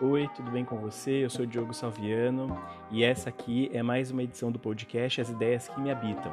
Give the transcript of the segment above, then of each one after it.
Oi, tudo bem com você? Eu sou Diogo Salviano e essa aqui é mais uma edição do podcast As Ideias que Me Habitam.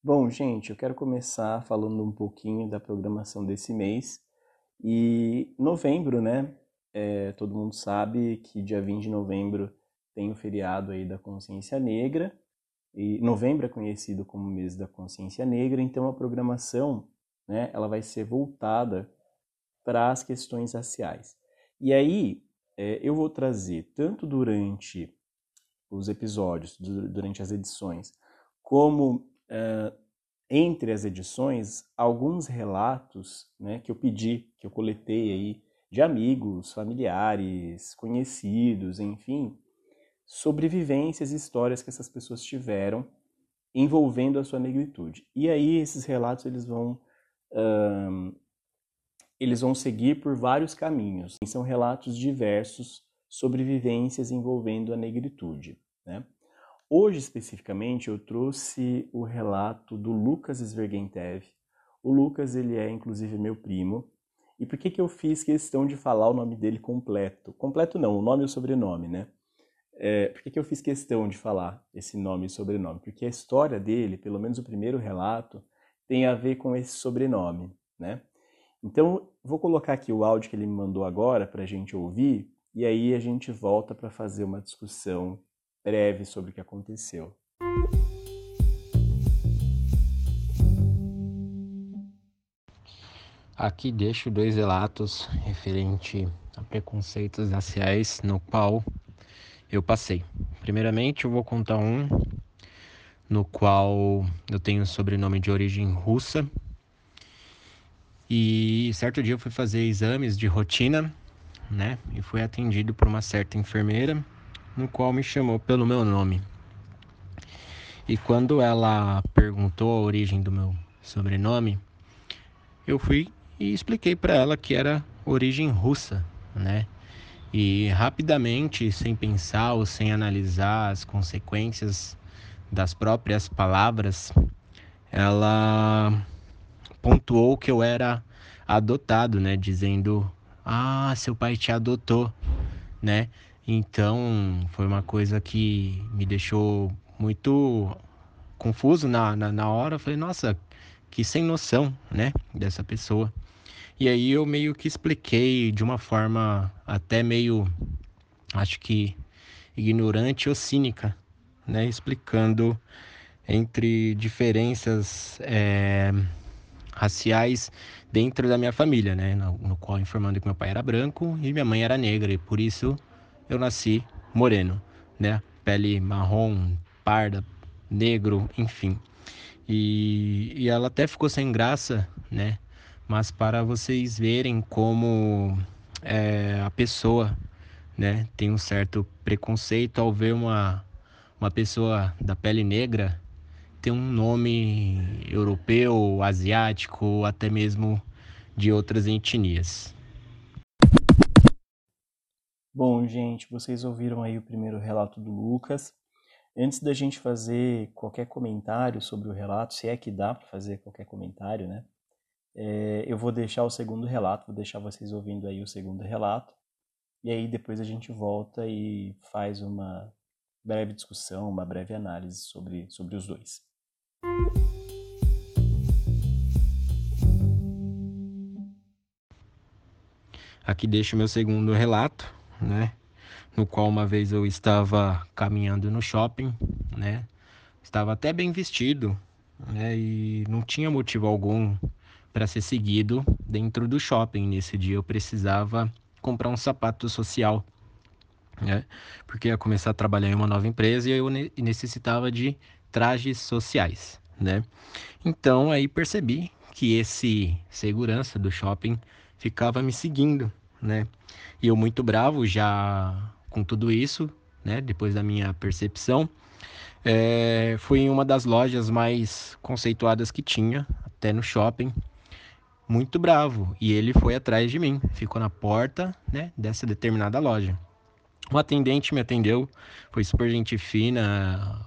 Bom, gente, eu quero começar falando um pouquinho da programação desse mês. E novembro, né? É, todo mundo sabe que dia 20 de novembro tem o feriado aí da consciência negra. E novembro é conhecido como mês da consciência negra, então a programação, né, ela vai ser voltada para as questões raciais. E aí é, eu vou trazer tanto durante os episódios, durante as edições, como uh, entre as edições, alguns relatos né, que eu pedi, que eu coletei aí de amigos, familiares, conhecidos, enfim, sobre vivências e histórias que essas pessoas tiveram envolvendo a sua negritude. E aí esses relatos eles vão um, eles vão seguir por vários caminhos. São relatos diversos sobre vivências envolvendo a negritude. Né? Hoje, especificamente, eu trouxe o relato do Lucas Svergentev. O Lucas, ele é, inclusive, meu primo. E por que, que eu fiz questão de falar o nome dele completo? Completo não, o nome e o sobrenome, né? É, por que, que eu fiz questão de falar esse nome e sobrenome? Porque a história dele, pelo menos o primeiro relato, tem a ver com esse sobrenome, né? Então, vou colocar aqui o áudio que ele me mandou agora para a gente ouvir, e aí a gente volta para fazer uma discussão breve sobre o que aconteceu. Aqui deixo dois relatos referente a preconceitos raciais no qual eu passei. Primeiramente, eu vou contar um no qual eu tenho sobrenome de origem russa. E certo dia eu fui fazer exames de rotina, né? E fui atendido por uma certa enfermeira no qual me chamou pelo meu nome. E quando ela perguntou a origem do meu sobrenome, eu fui e expliquei para ela que era origem russa, né? E rapidamente, sem pensar ou sem analisar as consequências das próprias palavras, ela pontuou que eu era adotado, né? Dizendo: "Ah, seu pai te adotou", né? Então, foi uma coisa que me deixou muito confuso na, na, na hora. Eu falei, nossa, que sem noção, né, dessa pessoa. E aí eu meio que expliquei de uma forma até meio, acho que ignorante ou cínica, né, explicando entre diferenças é, raciais dentro da minha família, né, no, no qual informando que meu pai era branco e minha mãe era negra e por isso eu nasci moreno, né? Pele marrom, parda, negro, enfim. E, e ela até ficou sem graça, né? Mas para vocês verem como é, a pessoa, né, tem um certo preconceito ao ver uma, uma pessoa da pele negra ter um nome europeu, asiático, até mesmo de outras etnias. Bom, gente, vocês ouviram aí o primeiro relato do Lucas. Antes da gente fazer qualquer comentário sobre o relato, se é que dá para fazer qualquer comentário, né? É, eu vou deixar o segundo relato, vou deixar vocês ouvindo aí o segundo relato. E aí depois a gente volta e faz uma breve discussão, uma breve análise sobre, sobre os dois. Aqui deixo meu segundo relato né? No qual uma vez eu estava caminhando no shopping, né? Estava até bem vestido, né? E não tinha motivo algum para ser seguido dentro do shopping. Nesse dia eu precisava comprar um sapato social, né? Porque ia começar a trabalhar em uma nova empresa e eu necessitava de trajes sociais, né? Então aí percebi que esse segurança do shopping ficava me seguindo, né? E eu muito bravo já com tudo isso, né? Depois da minha percepção, é, fui em uma das lojas mais conceituadas que tinha, até no shopping, muito bravo. E ele foi atrás de mim, ficou na porta, né? Dessa determinada loja. O atendente me atendeu, foi super gente fina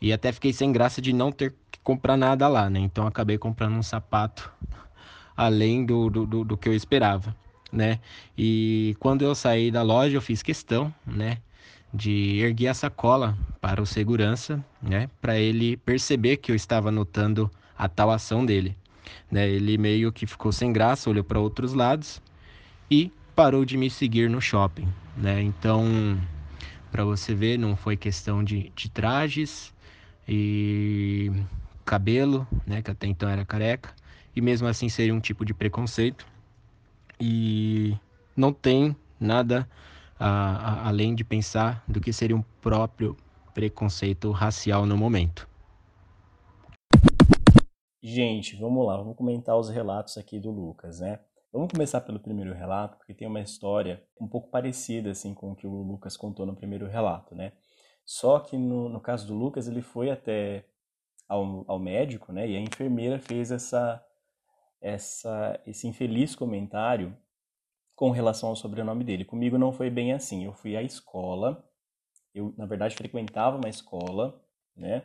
e até fiquei sem graça de não ter que comprar nada lá, né? Então acabei comprando um sapato além do, do, do, do que eu esperava, né? E quando eu saí da loja, eu fiz questão, né? De erguer a sacola para o segurança, né? Para ele perceber que eu estava notando a tal ação dele. Né? Ele meio que ficou sem graça, olhou para outros lados e parou de me seguir no shopping, né? Então, para você ver, não foi questão de, de trajes e cabelo, né? Que até então era careca e mesmo assim seria um tipo de preconceito e não tem nada a, a, além de pensar do que seria um próprio preconceito racial no momento. Gente, vamos lá, vamos comentar os relatos aqui do Lucas, né? Vamos começar pelo primeiro relato, porque tem uma história um pouco parecida assim com o que o Lucas contou no primeiro relato, né? Só que no, no caso do Lucas, ele foi até ao, ao médico, né? E a enfermeira fez essa, essa, esse infeliz comentário com relação ao sobrenome dele. Comigo não foi bem assim. Eu fui à escola, eu na verdade frequentava uma escola, né?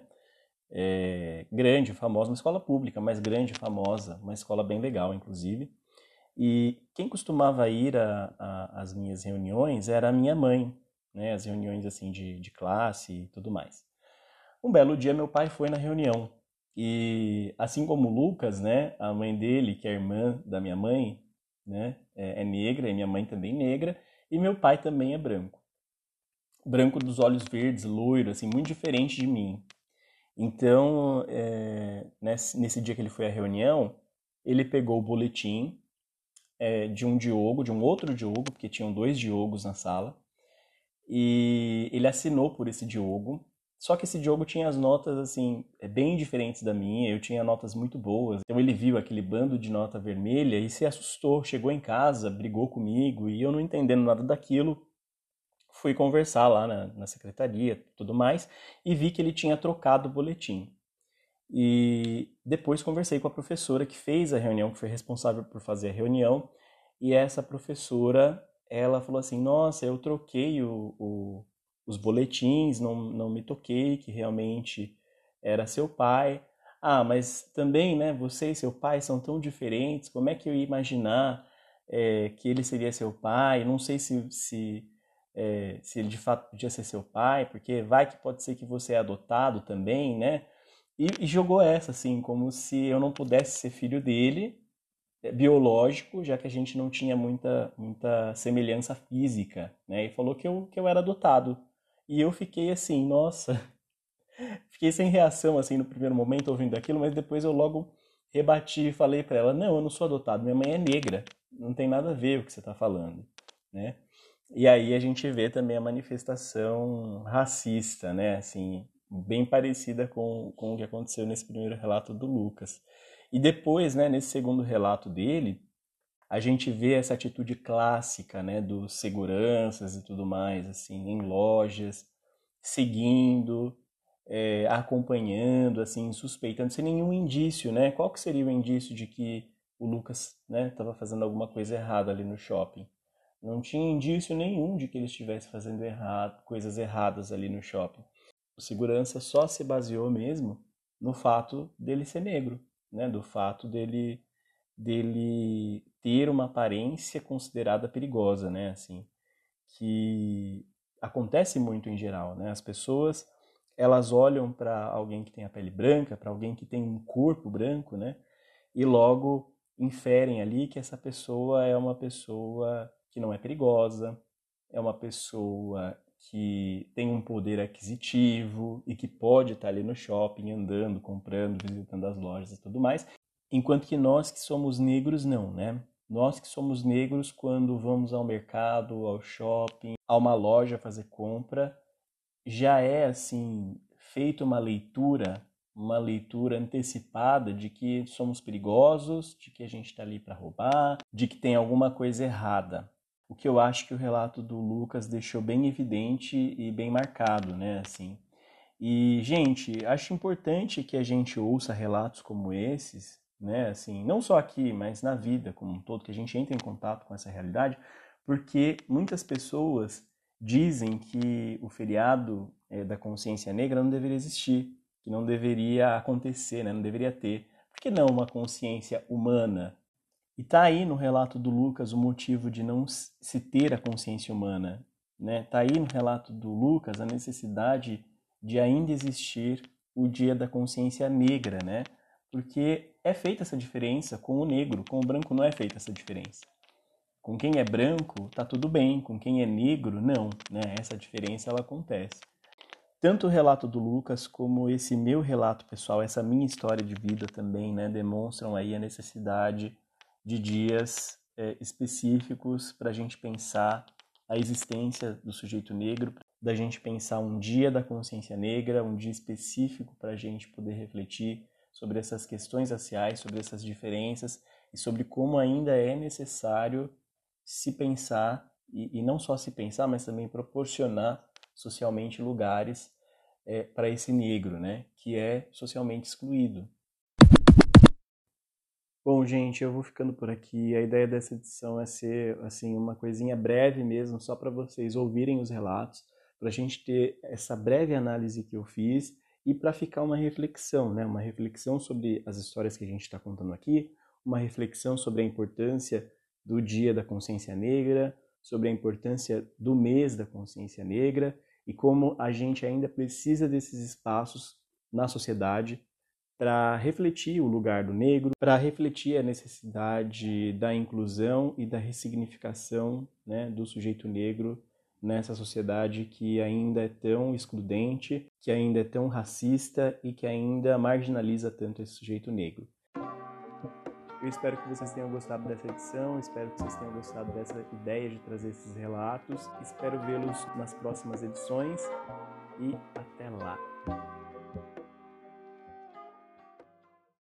É, grande, famosa, uma escola pública, mas grande, famosa, uma escola bem legal, inclusive. E quem costumava ir às minhas reuniões era a minha mãe, né? As reuniões assim de, de classe e tudo mais. Um belo dia meu pai foi na reunião e assim como o Lucas, né, a mãe dele, que é irmã da minha mãe, né, é, é negra, e minha mãe também negra, e meu pai também é branco. Branco dos olhos verdes, loiro, assim, muito diferente de mim. Então, é, nesse, nesse dia que ele foi à reunião, ele pegou o boletim é, de um Diogo, de um outro Diogo, porque tinham dois Diogos na sala, e ele assinou por esse Diogo, só que esse Diogo tinha as notas assim é, bem diferentes da minha, eu tinha notas muito boas. Então ele viu aquele bando de nota vermelha e se assustou, chegou em casa, brigou comigo e eu não entendendo nada daquilo, fui conversar lá na, na secretaria, tudo mais, e vi que ele tinha trocado o boletim. E depois conversei com a professora que fez a reunião, que foi responsável por fazer a reunião, e essa professora, ela falou assim: "Nossa, eu troquei o, o os boletins, não, não me toquei que realmente era seu pai. Ah, mas também, né, você e seu pai são tão diferentes, como é que eu ia imaginar é, que ele seria seu pai? Não sei se, se, é, se ele de fato podia ser seu pai, porque vai que pode ser que você é adotado também, né? E, e jogou essa, assim, como se eu não pudesse ser filho dele, é, biológico, já que a gente não tinha muita, muita semelhança física, né? E falou que eu, que eu era adotado. E eu fiquei assim, nossa. Fiquei sem reação assim no primeiro momento ouvindo aquilo, mas depois eu logo rebati e falei para ela: "Não, eu não sou adotado, minha mãe é negra. Não tem nada a ver o que você está falando", né? E aí a gente vê também a manifestação racista, né? Assim, bem parecida com, com o que aconteceu nesse primeiro relato do Lucas. E depois, né, nesse segundo relato dele, a gente vê essa atitude clássica, né, dos seguranças e tudo mais, assim, em lojas, seguindo, é, acompanhando, assim, suspeitando, sem nenhum indício, né? Qual que seria o indício de que o Lucas, né, estava fazendo alguma coisa errada ali no shopping? Não tinha indício nenhum de que ele estivesse fazendo errado, coisas erradas ali no shopping. O segurança só se baseou mesmo no fato dele ser negro, né? Do fato dele dele ter uma aparência considerada perigosa, né? Assim, que acontece muito em geral, né? As pessoas elas olham para alguém que tem a pele branca, para alguém que tem um corpo branco, né? E logo inferem ali que essa pessoa é uma pessoa que não é perigosa, é uma pessoa que tem um poder aquisitivo e que pode estar ali no shopping andando, comprando, visitando as lojas e tudo mais. Enquanto que nós que somos negros, não, né? Nós que somos negros, quando vamos ao mercado, ao shopping, a uma loja fazer compra, já é assim, feita uma leitura, uma leitura antecipada de que somos perigosos, de que a gente está ali para roubar, de que tem alguma coisa errada. O que eu acho que o relato do Lucas deixou bem evidente e bem marcado, né? Assim. E, gente, acho importante que a gente ouça relatos como esses né? Assim, não só aqui, mas na vida como um todo, que a gente entra em contato com essa realidade, porque muitas pessoas dizem que o feriado é, da consciência negra não deveria existir, que não deveria acontecer, né? não deveria ter. Por que não uma consciência humana? E tá aí no relato do Lucas o motivo de não se ter a consciência humana, né? Tá aí no relato do Lucas a necessidade de ainda existir o dia da consciência negra, né? Porque é feita essa diferença com o negro, com o branco não é feita essa diferença. Com quem é branco, tá tudo bem, com quem é negro, não, né? Essa diferença ela acontece. Tanto o relato do Lucas como esse meu relato pessoal, essa minha história de vida também, né, demonstram aí a necessidade de dias é, específicos para a gente pensar a existência do sujeito negro, da gente pensar um dia da consciência negra, um dia específico para a gente poder refletir sobre essas questões raciais, sobre essas diferenças e sobre como ainda é necessário se pensar, e, e não só se pensar, mas também proporcionar socialmente lugares é, para esse negro, né, que é socialmente excluído. Bom, gente, eu vou ficando por aqui. A ideia dessa edição é ser assim uma coisinha breve mesmo, só para vocês ouvirem os relatos, para a gente ter essa breve análise que eu fiz e para ficar uma reflexão, né? Uma reflexão sobre as histórias que a gente está contando aqui, uma reflexão sobre a importância do Dia da Consciência Negra, sobre a importância do mês da Consciência Negra e como a gente ainda precisa desses espaços na sociedade para refletir o lugar do negro, para refletir a necessidade da inclusão e da ressignificação né, do sujeito negro nessa sociedade que ainda é tão excludente, que ainda é tão racista e que ainda marginaliza tanto esse sujeito negro. Eu espero que vocês tenham gostado dessa edição, espero que vocês tenham gostado dessa ideia de trazer esses relatos. Espero vê-los nas próximas edições e até lá!